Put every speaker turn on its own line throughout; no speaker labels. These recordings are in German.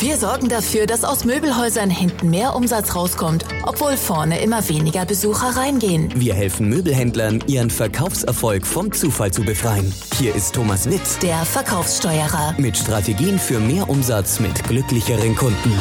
Wir sorgen dafür, dass aus Möbelhäusern hinten mehr Umsatz rauskommt, obwohl vorne immer weniger Besucher reingehen.
Wir helfen Möbelhändlern, ihren Verkaufserfolg vom Zufall zu befreien. Hier ist Thomas Witt,
Der Verkaufssteuerer.
mit Strategien für mehr Umsatz mit glücklicheren Kunden.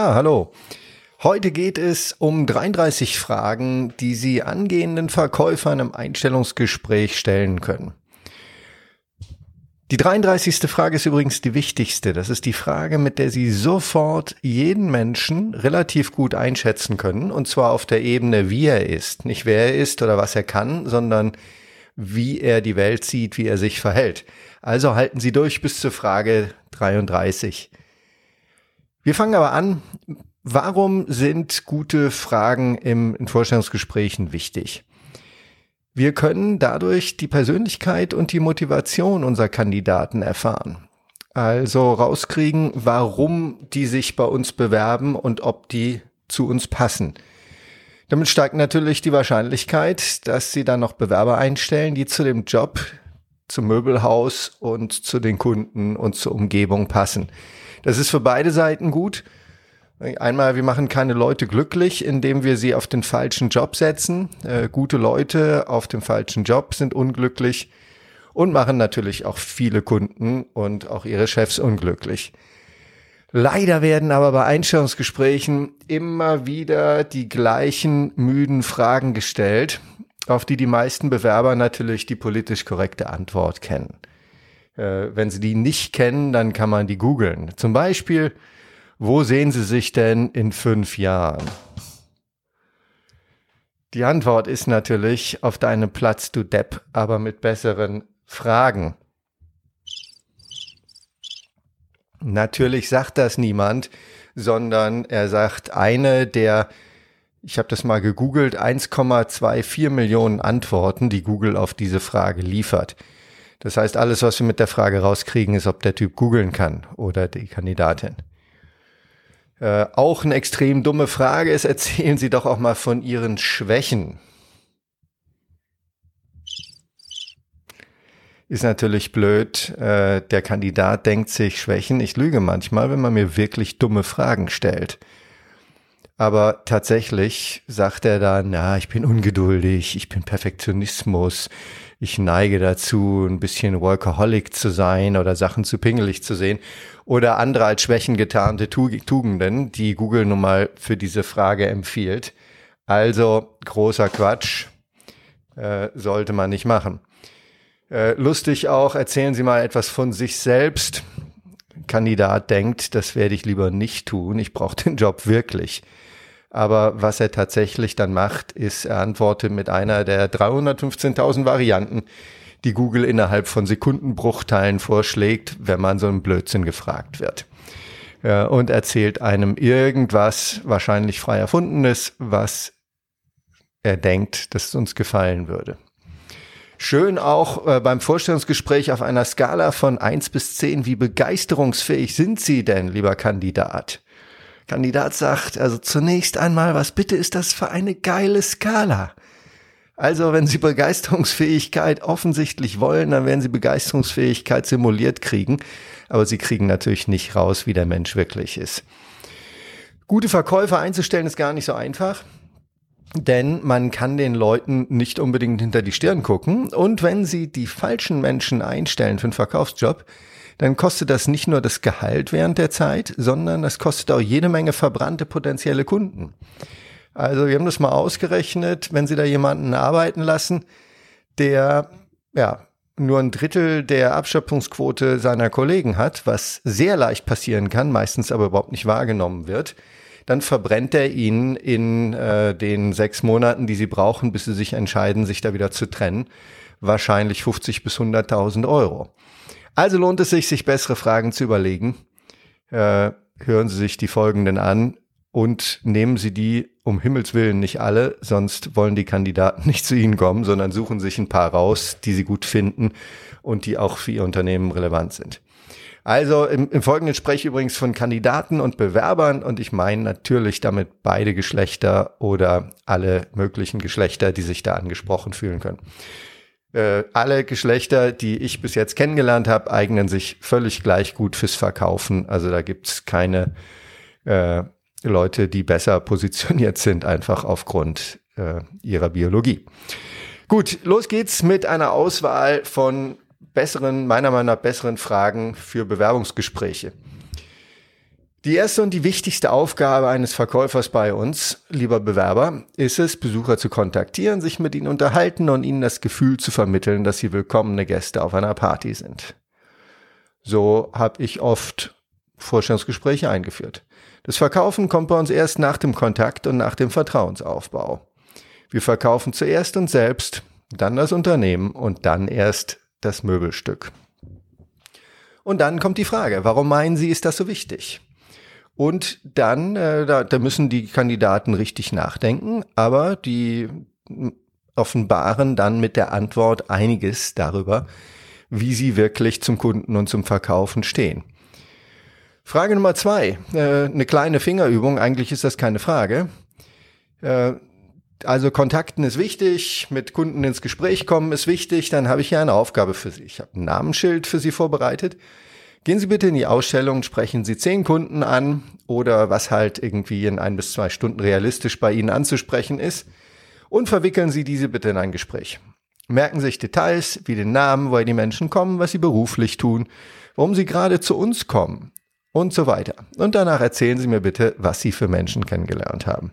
Ja, hallo. Heute geht es um 33 Fragen, die Sie angehenden Verkäufern im Einstellungsgespräch stellen können. Die 33. Frage ist übrigens die wichtigste. Das ist die Frage, mit der Sie sofort jeden Menschen relativ gut einschätzen können. Und zwar auf der Ebene, wie er ist. Nicht wer er ist oder was er kann, sondern wie er die Welt sieht, wie er sich verhält. Also halten Sie durch bis zur Frage 33. Wir fangen aber an. Warum sind gute Fragen im, in Vorstellungsgesprächen wichtig? Wir können dadurch die Persönlichkeit und die Motivation unserer Kandidaten erfahren. Also rauskriegen, warum die sich bei uns bewerben und ob die zu uns passen. Damit steigt natürlich die Wahrscheinlichkeit, dass sie dann noch Bewerber einstellen, die zu dem Job, zum Möbelhaus und zu den Kunden und zur Umgebung passen. Das ist für beide Seiten gut. Einmal, wir machen keine Leute glücklich, indem wir sie auf den falschen Job setzen. Äh, gute Leute auf dem falschen Job sind unglücklich und machen natürlich auch viele Kunden und auch ihre Chefs unglücklich. Leider werden aber bei Einstellungsgesprächen immer wieder die gleichen müden Fragen gestellt, auf die die meisten Bewerber natürlich die politisch korrekte Antwort kennen. Äh, wenn Sie die nicht kennen, dann kann man die googeln. Zum Beispiel, wo sehen Sie sich denn in fünf Jahren? Die Antwort ist natürlich auf deinem Platz, du Depp, aber mit besseren Fragen. Natürlich sagt das niemand, sondern er sagt eine der, ich habe das mal gegoogelt, 1,24 Millionen Antworten, die Google auf diese Frage liefert. Das heißt, alles, was wir mit der Frage rauskriegen, ist, ob der Typ googeln kann oder die Kandidatin. Äh, auch eine extrem dumme Frage ist, erzählen Sie doch auch mal von Ihren Schwächen. Ist natürlich blöd. Äh, der Kandidat denkt sich Schwächen. Ich lüge manchmal, wenn man mir wirklich dumme Fragen stellt. Aber tatsächlich sagt er dann, na, ich bin ungeduldig, ich bin Perfektionismus, ich neige dazu, ein bisschen Workaholic zu sein oder Sachen zu pingelig zu sehen oder andere als Schwächen getarnte Tugenden, die Google nun mal für diese Frage empfiehlt. Also großer Quatsch, äh, sollte man nicht machen. Äh, lustig auch, erzählen Sie mal etwas von sich selbst. Kandidat denkt, das werde ich lieber nicht tun, ich brauche den Job wirklich. Aber was er tatsächlich dann macht, ist, er antwortet mit einer der 315.000 Varianten, die Google innerhalb von Sekundenbruchteilen vorschlägt, wenn man so einen Blödsinn gefragt wird. Und erzählt einem irgendwas, wahrscheinlich frei erfundenes, was er denkt, dass es uns gefallen würde. Schön auch äh, beim Vorstellungsgespräch auf einer Skala von eins bis zehn. wie begeisterungsfähig sind Sie denn, lieber Kandidat? Kandidat sagt, also zunächst einmal, was bitte ist das für eine geile Skala? Also, wenn Sie Begeisterungsfähigkeit offensichtlich wollen, dann werden Sie Begeisterungsfähigkeit simuliert kriegen. Aber Sie kriegen natürlich nicht raus, wie der Mensch wirklich ist. Gute Verkäufer einzustellen ist gar nicht so einfach. Denn man kann den Leuten nicht unbedingt hinter die Stirn gucken. Und wenn sie die falschen Menschen einstellen für einen Verkaufsjob, dann kostet das nicht nur das Gehalt während der Zeit, sondern das kostet auch jede Menge verbrannte potenzielle Kunden. Also wir haben das mal ausgerechnet, wenn Sie da jemanden arbeiten lassen, der ja nur ein Drittel der Abschöpfungsquote seiner Kollegen hat, was sehr leicht passieren kann, meistens aber überhaupt nicht wahrgenommen wird, dann verbrennt er ihnen in äh, den sechs Monaten, die sie brauchen, bis sie sich entscheiden, sich da wieder zu trennen, wahrscheinlich 50 bis 100.000 Euro. Also lohnt es sich, sich bessere Fragen zu überlegen. Äh, hören Sie sich die folgenden an. und nehmen Sie die um Himmels Willen nicht alle, sonst wollen die Kandidaten nicht zu Ihnen kommen, sondern suchen sich ein paar raus, die Sie gut finden und die auch für Ihr Unternehmen relevant sind. Also im, im Folgenden spreche ich übrigens von Kandidaten und Bewerbern und ich meine natürlich damit beide Geschlechter oder alle möglichen Geschlechter, die sich da angesprochen fühlen können. Äh, alle Geschlechter, die ich bis jetzt kennengelernt habe, eignen sich völlig gleich gut fürs Verkaufen. Also da gibt's keine äh, Leute, die besser positioniert sind, einfach aufgrund äh, ihrer Biologie. Gut, los geht's mit einer Auswahl von besseren, meiner Meinung nach besseren Fragen für Bewerbungsgespräche. Die erste und die wichtigste Aufgabe eines Verkäufers bei uns, lieber Bewerber, ist es, Besucher zu kontaktieren, sich mit ihnen unterhalten und ihnen das Gefühl zu vermitteln, dass sie willkommene Gäste auf einer Party sind. So habe ich oft Vorstellungsgespräche eingeführt. Das Verkaufen kommt bei uns erst nach dem Kontakt und nach dem Vertrauensaufbau. Wir verkaufen zuerst uns selbst, dann das Unternehmen und dann erst das Möbelstück. Und dann kommt die Frage, warum meinen Sie, ist das so wichtig? Und dann, äh, da, da müssen die Kandidaten richtig nachdenken, aber die offenbaren dann mit der Antwort einiges darüber, wie sie wirklich zum Kunden und zum Verkaufen stehen. Frage Nummer zwei, äh, eine kleine Fingerübung, eigentlich ist das keine Frage. Äh, also Kontakten ist wichtig, mit Kunden ins Gespräch kommen ist wichtig, dann habe ich hier eine Aufgabe für Sie. Ich habe ein Namensschild für Sie vorbereitet. Gehen Sie bitte in die Ausstellung, sprechen Sie zehn Kunden an oder was halt irgendwie in ein bis zwei Stunden realistisch bei Ihnen anzusprechen ist und verwickeln Sie diese bitte in ein Gespräch. Merken Sie sich Details wie den Namen, woher die Menschen kommen, was sie beruflich tun, warum sie gerade zu uns kommen und so weiter. Und danach erzählen Sie mir bitte, was Sie für Menschen kennengelernt haben.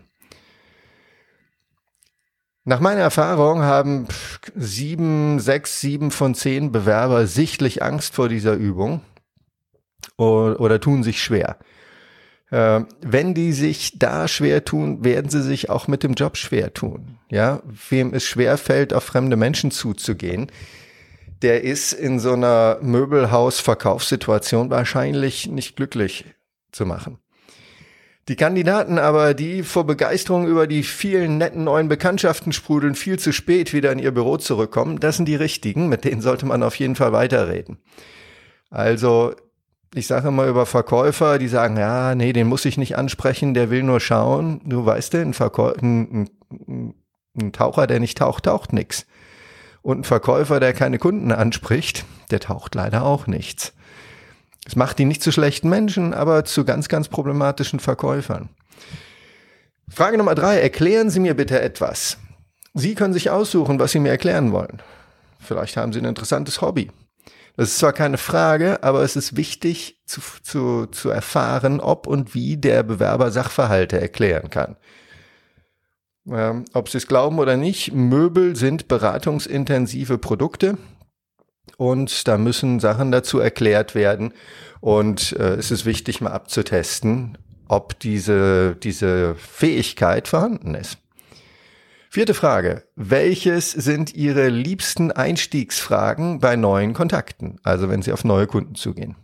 Nach meiner Erfahrung haben sieben, sechs, sieben von zehn Bewerber sichtlich Angst vor dieser Übung oder, oder tun sich schwer. Äh, wenn die sich da schwer tun, werden sie sich auch mit dem Job schwer tun. Ja, wem es schwer fällt, auf fremde Menschen zuzugehen, der ist in so einer Möbelhaus-Verkaufssituation wahrscheinlich nicht glücklich zu machen. Die Kandidaten aber, die vor Begeisterung über die vielen netten neuen Bekanntschaften sprudeln, viel zu spät wieder in ihr Büro zurückkommen, das sind die richtigen, mit denen sollte man auf jeden Fall weiterreden. Also, ich sage immer über Verkäufer, die sagen, ja, nee, den muss ich nicht ansprechen, der will nur schauen. Du weißt ein, ein, ein, ein Taucher, der nicht taucht, taucht nix. Und ein Verkäufer, der keine Kunden anspricht, der taucht leider auch nichts. Es macht die nicht zu schlechten Menschen, aber zu ganz, ganz problematischen Verkäufern. Frage Nummer drei. Erklären Sie mir bitte etwas. Sie können sich aussuchen, was Sie mir erklären wollen. Vielleicht haben Sie ein interessantes Hobby. Das ist zwar keine Frage, aber es ist wichtig zu, zu, zu erfahren, ob und wie der Bewerber Sachverhalte erklären kann. Ähm, ob Sie es glauben oder nicht, Möbel sind beratungsintensive Produkte und da müssen Sachen dazu erklärt werden und äh, es ist wichtig mal abzutesten, ob diese, diese Fähigkeit vorhanden ist. Vierte Frage. Welches sind Ihre liebsten Einstiegsfragen bei neuen Kontakten? Also wenn Sie auf neue Kunden zugehen.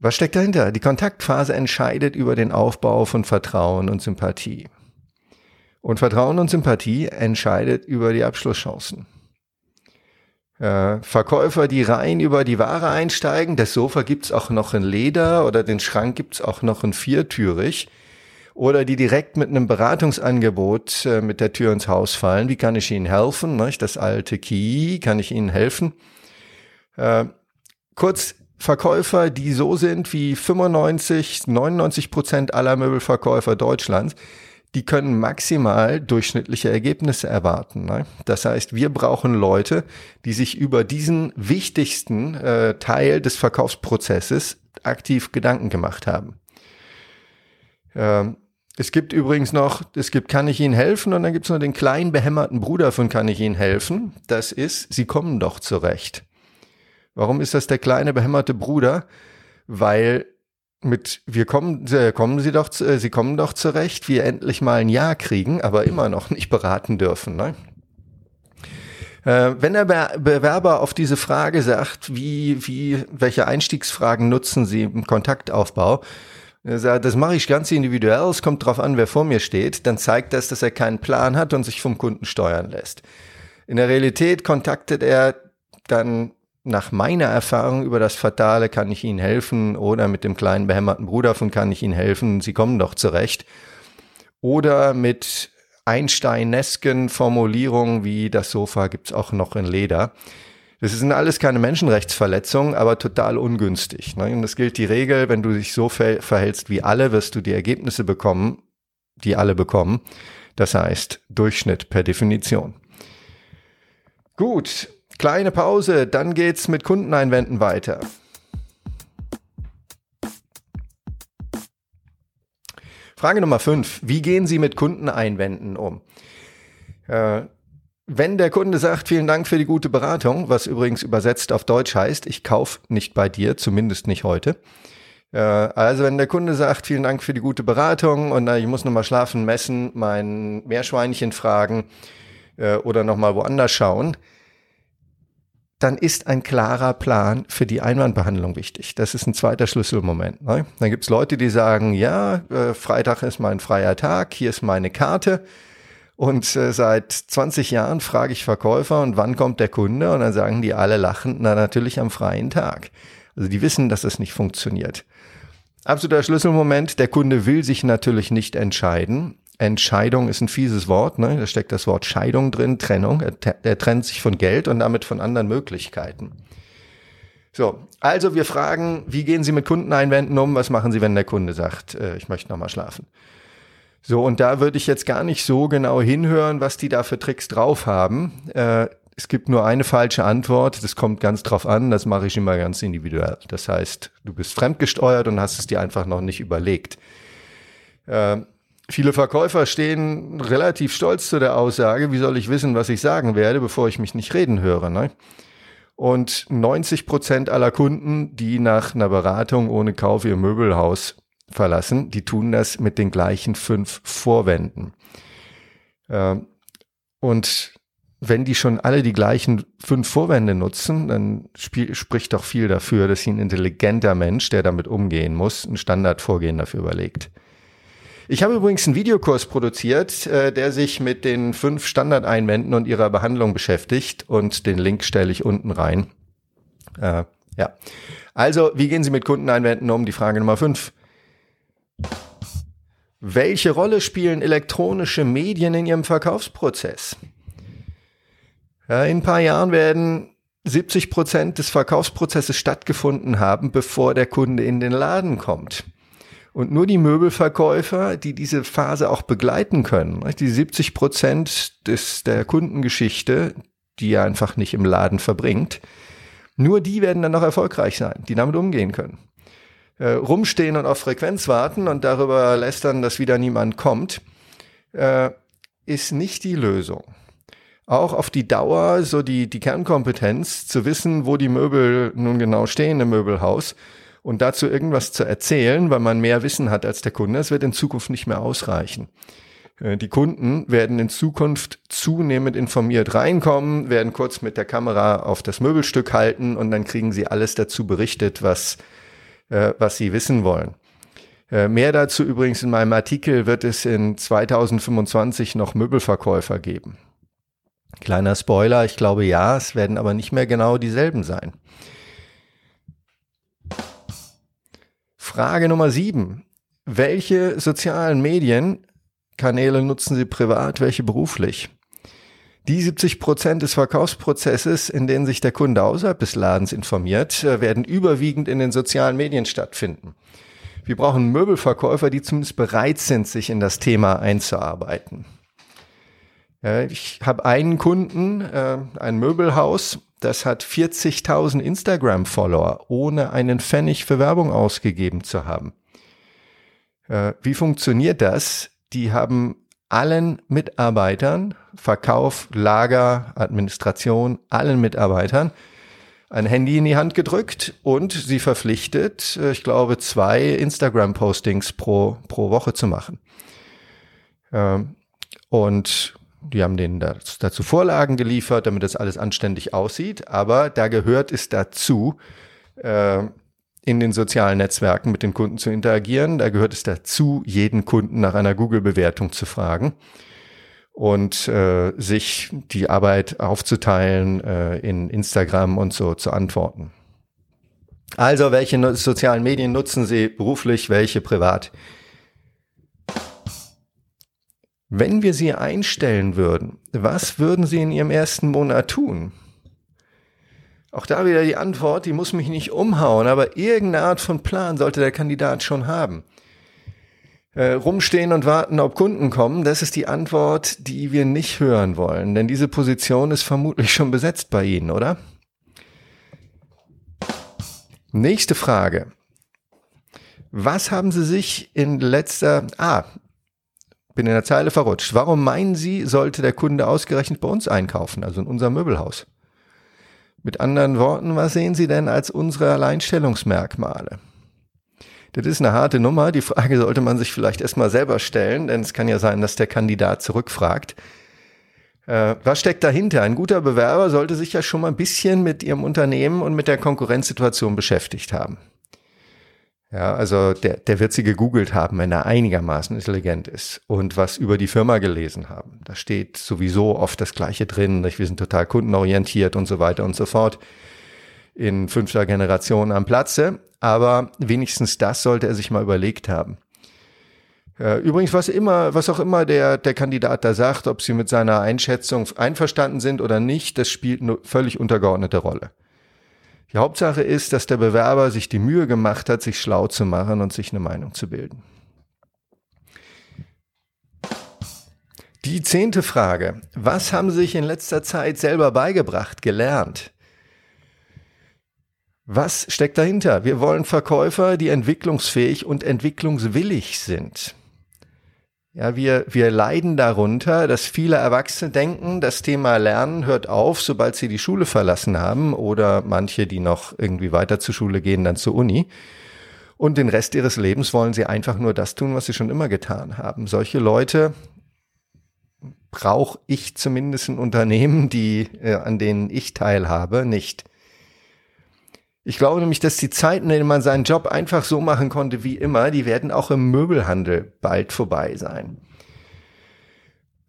Was steckt dahinter? Die Kontaktphase entscheidet über den Aufbau von Vertrauen und Sympathie. Und Vertrauen und Sympathie entscheidet über die Abschlusschancen. Äh, Verkäufer, die rein über die Ware einsteigen, das Sofa gibt's auch noch in Leder oder den Schrank gibt's auch noch in viertürig. Oder die direkt mit einem Beratungsangebot äh, mit der Tür ins Haus fallen. Wie kann ich Ihnen helfen? Ne? Das alte Key, kann ich Ihnen helfen? Äh, kurz, Verkäufer, die so sind wie 95, 99 Prozent aller Möbelverkäufer Deutschlands, die können maximal durchschnittliche Ergebnisse erwarten. Ne? Das heißt, wir brauchen Leute, die sich über diesen wichtigsten äh, Teil des Verkaufsprozesses aktiv Gedanken gemacht haben. Ähm, es gibt übrigens noch, es gibt Kann ich Ihnen helfen und dann gibt es noch den kleinen behämmerten Bruder von Kann ich Ihnen helfen. Das ist, Sie kommen doch zurecht. Warum ist das der kleine behämmerte Bruder? Weil mit wir kommen, äh, kommen Sie doch, äh, Sie kommen doch zurecht, wir endlich mal ein Ja kriegen, aber immer noch nicht beraten dürfen. Ne? Äh, wenn der Be Bewerber auf diese Frage sagt, wie, wie, welche Einstiegsfragen nutzen Sie im Kontaktaufbau, das mache ich ganz individuell, es kommt drauf an, wer vor mir steht, dann zeigt das, dass er keinen Plan hat und sich vom Kunden steuern lässt. In der Realität kontaktet er dann nach meiner Erfahrung über das Fatale kann ich Ihnen helfen oder mit dem kleinen behämmerten Bruder von kann ich Ihnen helfen, Sie kommen doch zurecht. Oder mit Einsteinesken Formulierungen wie das Sofa gibt's auch noch in Leder. Das sind alles keine Menschenrechtsverletzungen, aber total ungünstig. Ne? Und es gilt die Regel, wenn du dich so verhältst wie alle, wirst du die Ergebnisse bekommen, die alle bekommen. Das heißt Durchschnitt per Definition. Gut, kleine Pause, dann geht's mit Kundeneinwänden weiter. Frage Nummer fünf. Wie gehen Sie mit Kundeneinwänden um? Äh, wenn der Kunde sagt, vielen Dank für die gute Beratung, was übrigens übersetzt auf Deutsch heißt, ich kaufe nicht bei dir, zumindest nicht heute. Äh, also wenn der Kunde sagt, vielen Dank für die gute Beratung und ich muss nochmal schlafen, messen, mein Meerschweinchen fragen äh, oder nochmal woanders schauen, dann ist ein klarer Plan für die Einwandbehandlung wichtig. Das ist ein zweiter Schlüsselmoment. Ne? Dann gibt's Leute, die sagen, ja, äh, Freitag ist mein freier Tag, hier ist meine Karte und äh, seit 20 Jahren frage ich Verkäufer und wann kommt der Kunde? Und dann sagen die alle lachend, na natürlich am freien Tag. Also die wissen, dass es nicht funktioniert. Absoluter Schlüsselmoment, der Kunde will sich natürlich nicht entscheiden. Entscheidung ist ein fieses Wort, ne? da steckt das Wort Scheidung drin, Trennung. Er, er trennt sich von Geld und damit von anderen Möglichkeiten. So, also wir fragen, wie gehen Sie mit Kundeneinwänden um? Was machen Sie, wenn der Kunde sagt, äh, ich möchte nochmal schlafen? So, und da würde ich jetzt gar nicht so genau hinhören, was die da für Tricks drauf haben. Äh, es gibt nur eine falsche Antwort, das kommt ganz drauf an, das mache ich immer ganz individuell. Das heißt, du bist fremdgesteuert und hast es dir einfach noch nicht überlegt. Äh, viele Verkäufer stehen relativ stolz zu der Aussage, wie soll ich wissen, was ich sagen werde, bevor ich mich nicht reden höre. Ne? Und 90 Prozent aller Kunden, die nach einer Beratung ohne Kauf ihr Möbelhaus verlassen, die tun das mit den gleichen fünf Vorwänden. Ähm, und wenn die schon alle die gleichen fünf Vorwände nutzen, dann spricht doch viel dafür, dass sich ein intelligenter Mensch, der damit umgehen muss, ein Standardvorgehen dafür überlegt. Ich habe übrigens einen Videokurs produziert, äh, der sich mit den fünf Standardeinwänden und ihrer Behandlung beschäftigt und den Link stelle ich unten rein. Äh, ja. Also, wie gehen Sie mit Kundeneinwänden um? Die Frage Nummer fünf. Welche Rolle spielen elektronische Medien in Ihrem Verkaufsprozess? Ja, in ein paar Jahren werden 70 Prozent des Verkaufsprozesses stattgefunden haben, bevor der Kunde in den Laden kommt. Und nur die Möbelverkäufer, die diese Phase auch begleiten können, die 70 Prozent der Kundengeschichte, die er einfach nicht im Laden verbringt, nur die werden dann noch erfolgreich sein, die damit umgehen können äh, rumstehen und auf Frequenz warten und darüber lästern, dass wieder niemand kommt, äh, ist nicht die Lösung. Auch auf die Dauer so die, die Kernkompetenz zu wissen, wo die Möbel nun genau stehen im Möbelhaus und dazu irgendwas zu erzählen, weil man mehr Wissen hat als der Kunde, das wird in Zukunft nicht mehr ausreichen. Äh, die Kunden werden in Zukunft zunehmend informiert reinkommen, werden kurz mit der Kamera auf das Möbelstück halten und dann kriegen sie alles dazu berichtet, was äh, was sie wissen wollen. Äh, mehr dazu übrigens in meinem Artikel wird es in 2025 noch Möbelverkäufer geben. Kleiner Spoiler, ich glaube ja, es werden aber nicht mehr genau dieselben sein. Frage Nummer sieben. Welche sozialen Medienkanäle nutzen Sie privat, welche beruflich? Die 70 Prozent des Verkaufsprozesses, in denen sich der Kunde außerhalb des Ladens informiert, äh, werden überwiegend in den sozialen Medien stattfinden. Wir brauchen Möbelverkäufer, die zumindest bereit sind, sich in das Thema einzuarbeiten. Ich habe einen Kunden, äh, ein Möbelhaus, das hat 40.000 Instagram-Follower, ohne einen Pfennig für Werbung ausgegeben zu haben. Äh, wie funktioniert das? Die haben allen Mitarbeitern, Verkauf, Lager, Administration, allen Mitarbeitern ein Handy in die Hand gedrückt und sie verpflichtet, äh, ich glaube, zwei Instagram-Postings pro, pro Woche zu machen. Ähm, und die haben denen dazu Vorlagen geliefert, damit das alles anständig aussieht. Aber da gehört es dazu, äh, in den sozialen Netzwerken mit den Kunden zu interagieren. Da gehört es dazu, jeden Kunden nach einer Google-Bewertung zu fragen und äh, sich die Arbeit aufzuteilen, äh, in Instagram und so zu antworten. Also, welche sozialen Medien nutzen Sie beruflich, welche privat? Wenn wir Sie einstellen würden, was würden Sie in Ihrem ersten Monat tun? Auch da wieder die Antwort, die muss mich nicht umhauen, aber irgendeine Art von Plan sollte der Kandidat schon haben. Äh, rumstehen und warten, ob Kunden kommen, das ist die Antwort, die wir nicht hören wollen, denn diese Position ist vermutlich schon besetzt bei Ihnen, oder? Nächste Frage. Was haben Sie sich in letzter, ah, bin in der Zeile verrutscht. Warum meinen Sie, sollte der Kunde ausgerechnet bei uns einkaufen, also in unserem Möbelhaus? Mit anderen Worten, was sehen Sie denn als unsere Alleinstellungsmerkmale? Das ist eine harte Nummer. Die Frage sollte man sich vielleicht erstmal selber stellen, denn es kann ja sein, dass der Kandidat zurückfragt. Äh, was steckt dahinter? Ein guter Bewerber sollte sich ja schon mal ein bisschen mit Ihrem Unternehmen und mit der Konkurrenzsituation beschäftigt haben. Ja, also der, der wird sie gegoogelt haben, wenn er einigermaßen intelligent ist und was über die Firma gelesen haben. Da steht sowieso oft das Gleiche drin, wir sind total kundenorientiert und so weiter und so fort. In fünfter Generation am Platze, aber wenigstens das sollte er sich mal überlegt haben. Übrigens, was immer, was auch immer der, der Kandidat da sagt, ob sie mit seiner Einschätzung einverstanden sind oder nicht, das spielt eine völlig untergeordnete Rolle. Die Hauptsache ist, dass der Bewerber sich die Mühe gemacht hat, sich schlau zu machen und sich eine Meinung zu bilden. Die zehnte Frage. Was haben Sie sich in letzter Zeit selber beigebracht, gelernt? Was steckt dahinter? Wir wollen Verkäufer, die entwicklungsfähig und entwicklungswillig sind. Ja, wir, wir leiden darunter, dass viele Erwachsene denken, das Thema Lernen hört auf, sobald sie die Schule verlassen haben oder manche, die noch irgendwie weiter zur Schule gehen, dann zur Uni. Und den Rest ihres Lebens wollen sie einfach nur das tun, was sie schon immer getan haben. Solche Leute brauche ich zumindest in Unternehmen, die, äh, an denen ich teilhabe, nicht. Ich glaube nämlich, dass die Zeiten, in denen man seinen Job einfach so machen konnte wie immer, die werden auch im Möbelhandel bald vorbei sein.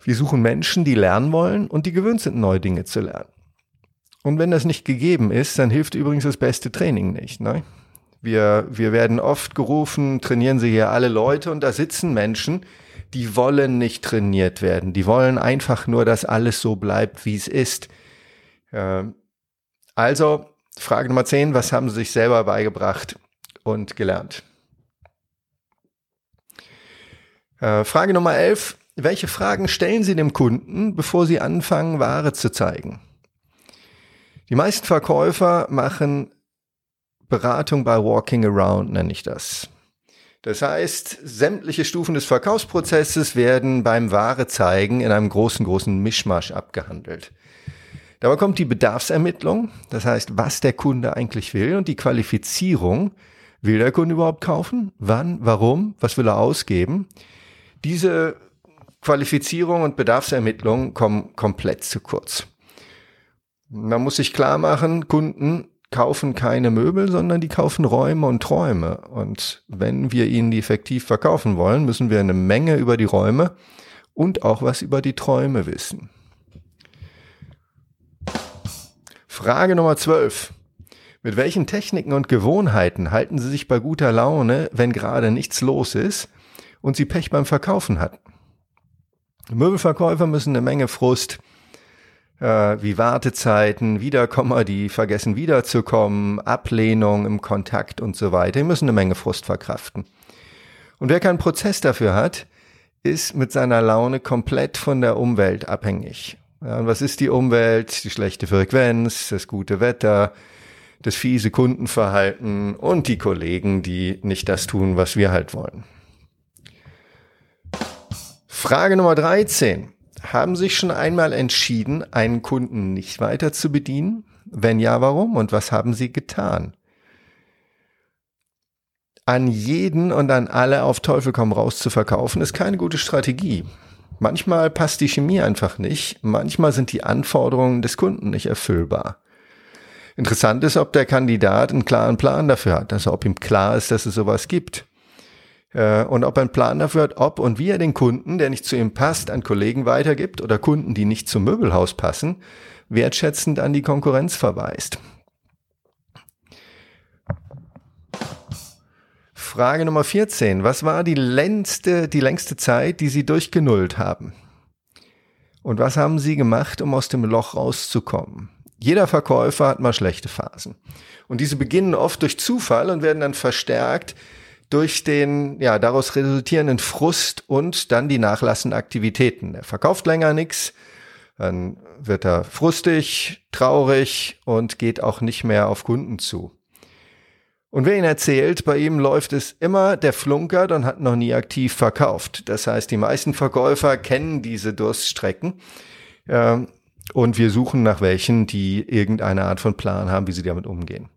Wir suchen Menschen, die lernen wollen und die gewöhnt sind, neue Dinge zu lernen. Und wenn das nicht gegeben ist, dann hilft übrigens das beste Training nicht. Ne? Wir, wir werden oft gerufen, trainieren Sie hier alle Leute und da sitzen Menschen, die wollen nicht trainiert werden. Die wollen einfach nur, dass alles so bleibt, wie es ist. Also Frage Nummer 10, was haben Sie sich selber beigebracht und gelernt? Äh, Frage Nummer 11, welche Fragen stellen Sie dem Kunden, bevor Sie anfangen, Ware zu zeigen? Die meisten Verkäufer machen Beratung bei Walking Around, nenne ich das. Das heißt, sämtliche Stufen des Verkaufsprozesses werden beim Ware zeigen in einem großen, großen Mischmasch abgehandelt. Dabei kommt die Bedarfsermittlung, das heißt, was der Kunde eigentlich will und die Qualifizierung. Will der Kunde überhaupt kaufen? Wann? Warum? Was will er ausgeben? Diese Qualifizierung und Bedarfsermittlung kommen komplett zu kurz. Man muss sich klar machen, Kunden kaufen keine Möbel, sondern die kaufen Räume und Träume. Und wenn wir ihnen die effektiv verkaufen wollen, müssen wir eine Menge über die Räume und auch was über die Träume wissen. Frage Nummer 12. Mit welchen Techniken und Gewohnheiten halten Sie sich bei guter Laune, wenn gerade nichts los ist und Sie Pech beim Verkaufen hatten? Möbelverkäufer müssen eine Menge Frust, äh, wie Wartezeiten, Wiederkommer, die vergessen wiederzukommen, Ablehnung im Kontakt und so weiter. Die müssen eine Menge Frust verkraften. Und wer keinen Prozess dafür hat, ist mit seiner Laune komplett von der Umwelt abhängig. Ja, und was ist die Umwelt? Die schlechte Frequenz, das gute Wetter, das fiese Kundenverhalten und die Kollegen, die nicht das tun, was wir halt wollen. Frage Nummer 13. Haben Sie sich schon einmal entschieden, einen Kunden nicht weiter zu bedienen? Wenn ja, warum? Und was haben Sie getan? An jeden und an alle auf Teufel komm raus zu verkaufen, ist keine gute Strategie. Manchmal passt die Chemie einfach nicht, manchmal sind die Anforderungen des Kunden nicht erfüllbar. Interessant ist, ob der Kandidat einen klaren Plan dafür hat, also ob ihm klar ist, dass es sowas gibt. Äh, und ob er einen Plan dafür hat, ob und wie er den Kunden, der nicht zu ihm passt, an Kollegen weitergibt oder Kunden, die nicht zum Möbelhaus passen, wertschätzend an die Konkurrenz verweist. Frage Nummer 14. Was war die längste, die längste Zeit, die Sie durchgenullt haben? Und was haben Sie gemacht, um aus dem Loch rauszukommen? Jeder Verkäufer hat mal schlechte Phasen. Und diese beginnen oft durch Zufall und werden dann verstärkt durch den ja daraus resultierenden Frust und dann die nachlassenden Aktivitäten. Er verkauft länger nichts, dann wird er frustig, traurig und geht auch nicht mehr auf Kunden zu. Und wer ihn erzählt, bei ihm läuft es immer, der flunkert und hat noch nie aktiv verkauft. Das heißt, die meisten Verkäufer kennen diese Durststrecken. Äh, und wir suchen nach welchen, die irgendeine Art von Plan haben, wie sie damit umgehen.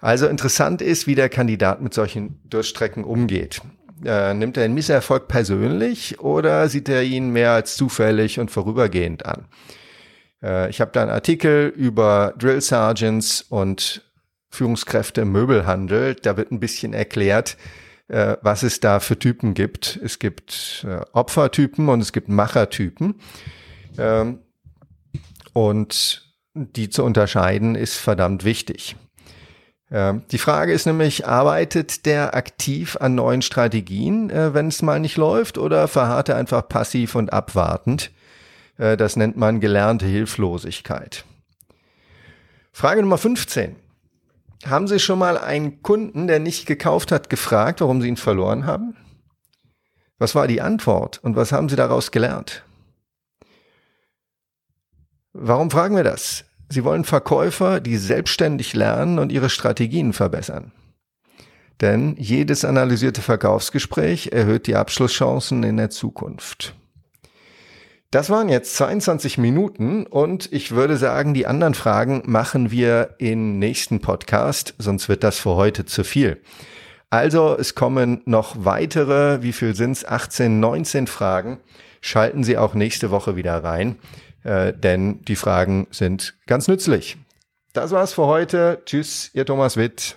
Also interessant ist, wie der Kandidat mit solchen Durststrecken umgeht. Äh, nimmt er den Misserfolg persönlich oder sieht er ihn mehr als zufällig und vorübergehend an? Äh, ich habe da einen Artikel über Drill Sergeants und Führungskräfte im Möbelhandel. Da wird ein bisschen erklärt, äh, was es da für Typen gibt. Es gibt äh, Opfertypen und es gibt Machertypen. Ähm, und die zu unterscheiden ist verdammt wichtig. Ähm, die Frage ist nämlich, arbeitet der aktiv an neuen Strategien, äh, wenn es mal nicht läuft, oder verharrt er einfach passiv und abwartend? Äh, das nennt man gelernte Hilflosigkeit. Frage Nummer 15. Haben Sie schon mal einen Kunden, der nicht gekauft hat, gefragt, warum Sie ihn verloren haben? Was war die Antwort und was haben Sie daraus gelernt? Warum fragen wir das? Sie wollen Verkäufer, die selbstständig lernen und ihre Strategien verbessern. Denn jedes analysierte Verkaufsgespräch erhöht die Abschlusschancen in der Zukunft. Das waren jetzt 22 Minuten und ich würde sagen, die anderen Fragen machen wir im nächsten Podcast, sonst wird das für heute zu viel. Also es kommen noch weitere, wie viel sind's? 18, 19 Fragen. Schalten Sie auch nächste Woche wieder rein äh, denn die Fragen sind ganz nützlich. Das war's für heute. Tschüss, ihr Thomas Witt.